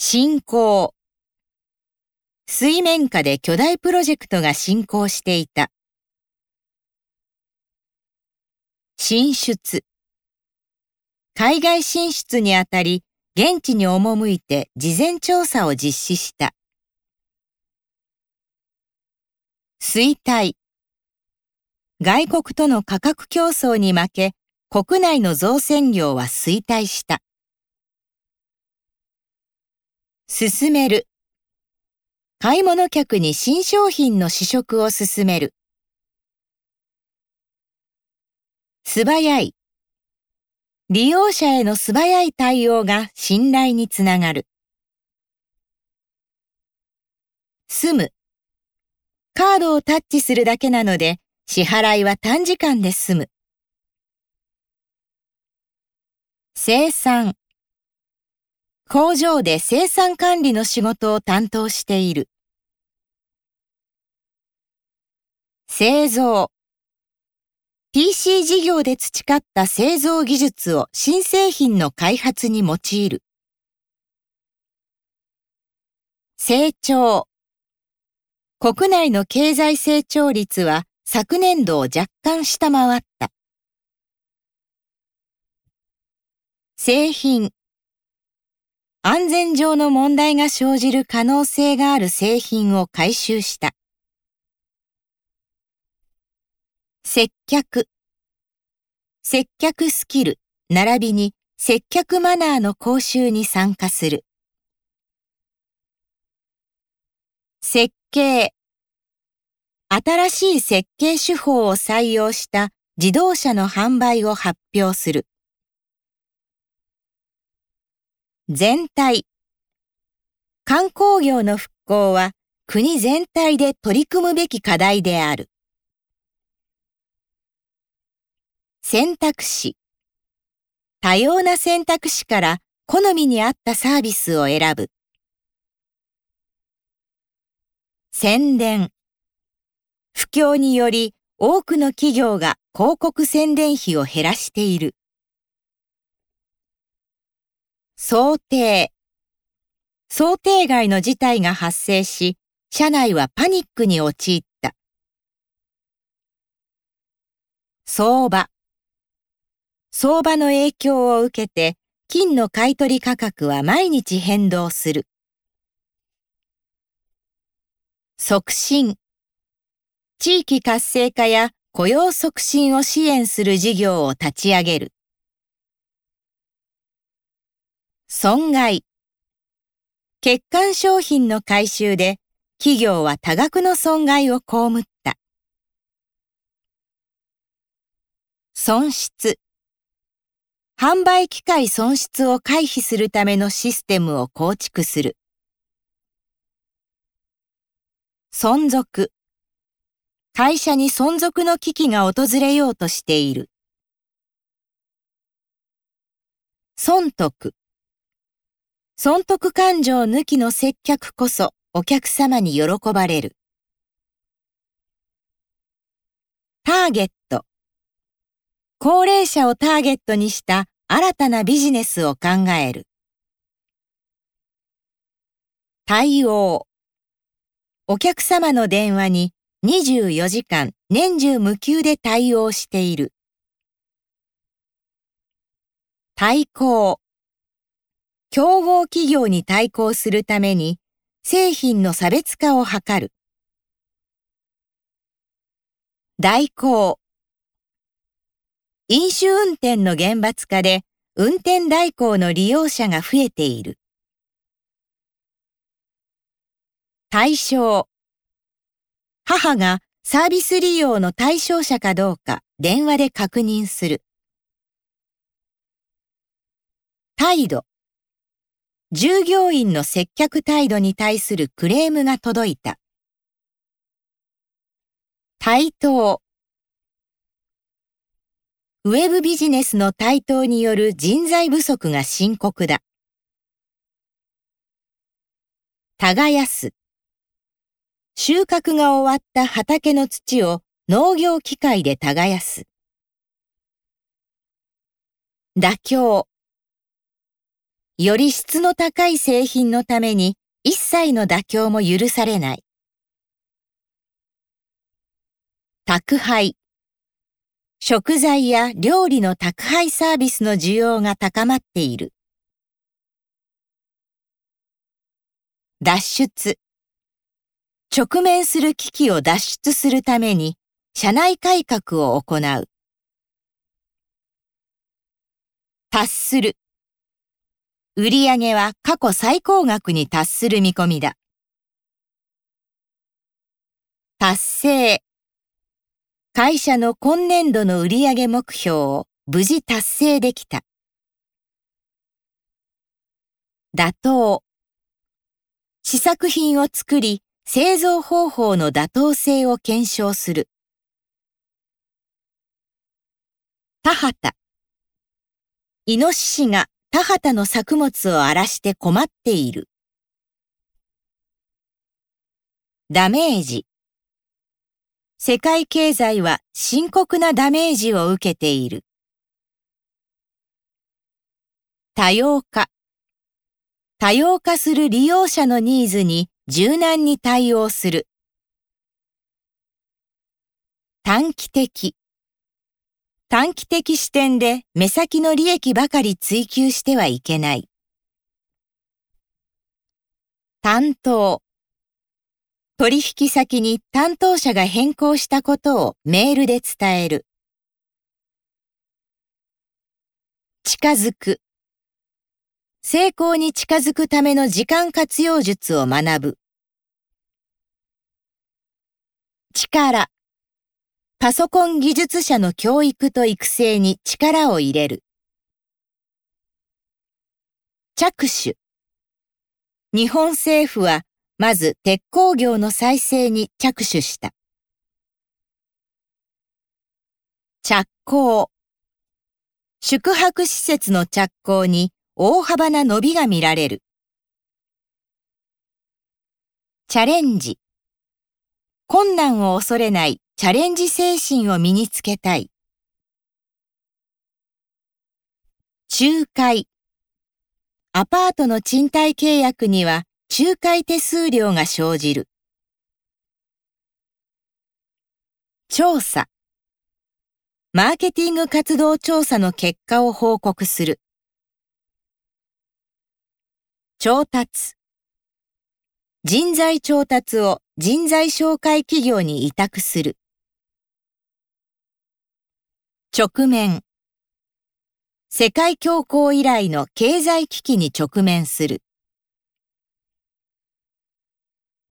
進行水面下で巨大プロジェクトが進行していた。進出海外進出にあたり、現地に赴いて事前調査を実施した。衰退外国との価格競争に負け、国内の造船業は衰退した。進める。買い物客に新商品の試食を進める。素早い。利用者への素早い対応が信頼につながる。済む。カードをタッチするだけなので、支払いは短時間で済む。生産。工場で生産管理の仕事を担当している。製造。PC 事業で培った製造技術を新製品の開発に用いる。成長。国内の経済成長率は昨年度を若干下回った。製品。安全上の問題が生じる可能性がある製品を回収した。接客。接客スキル、並びに接客マナーの講習に参加する。設計。新しい設計手法を採用した自動車の販売を発表する。全体。観光業の復興は国全体で取り組むべき課題である。選択肢。多様な選択肢から好みに合ったサービスを選ぶ。宣伝。不況により多くの企業が広告宣伝費を減らしている。想定。想定外の事態が発生し、社内はパニックに陥った。相場。相場の影響を受けて、金の買取価格は毎日変動する。促進。地域活性化や雇用促進を支援する事業を立ち上げる。損害。欠陥商品の回収で企業は多額の損害を被った。損失。販売機械損失を回避するためのシステムを構築する。存続。会社に存続の危機が訪れようとしている。損得。損得感情抜きの接客こそお客様に喜ばれる。ターゲット。高齢者をターゲットにした新たなビジネスを考える。対応。お客様の電話に24時間年中無休で対応している。対抗。競合企業に対抗するために製品の差別化を図る。代行。飲酒運転の厳罰化で運転代行の利用者が増えている。対象。母がサービス利用の対象者かどうか電話で確認する。態度。従業員の接客態度に対するクレームが届いた。対等。ウェブビジネスの台頭による人材不足が深刻だ。耕す。収穫が終わった畑の土を農業機械で耕す。妥協。より質の高い製品のために一切の妥協も許されない。宅配。食材や料理の宅配サービスの需要が高まっている。脱出。直面する危機を脱出するために、社内改革を行う。達する。売上は過去最高額に達する見込みだ。達成。会社の今年度の売上目標を無事達成できた。妥当。試作品を作り、製造方法の妥当性を検証する。田畑。イノシシが田畑の作物を荒らして困っている。ダメージ。世界経済は深刻なダメージを受けている。多様化。多様化する利用者のニーズに柔軟に対応する。短期的。短期的視点で目先の利益ばかり追求してはいけない。担当。取引先に担当者が変更したことをメールで伝える。近づく。成功に近づくための時間活用術を学ぶ。力。パソコン技術者の教育と育成に力を入れる。着手。日本政府はまず鉄鋼業の再生に着手した。着工。宿泊施設の着工に大幅な伸びが見られる。チャレンジ。困難を恐れないチャレンジ精神を身につけたい。仲介。アパートの賃貸契約には仲介手数料が生じる。調査。マーケティング活動調査の結果を報告する。調達。人材調達を人材紹介企業に委託する。直面。世界恐慌以来の経済危機に直面する。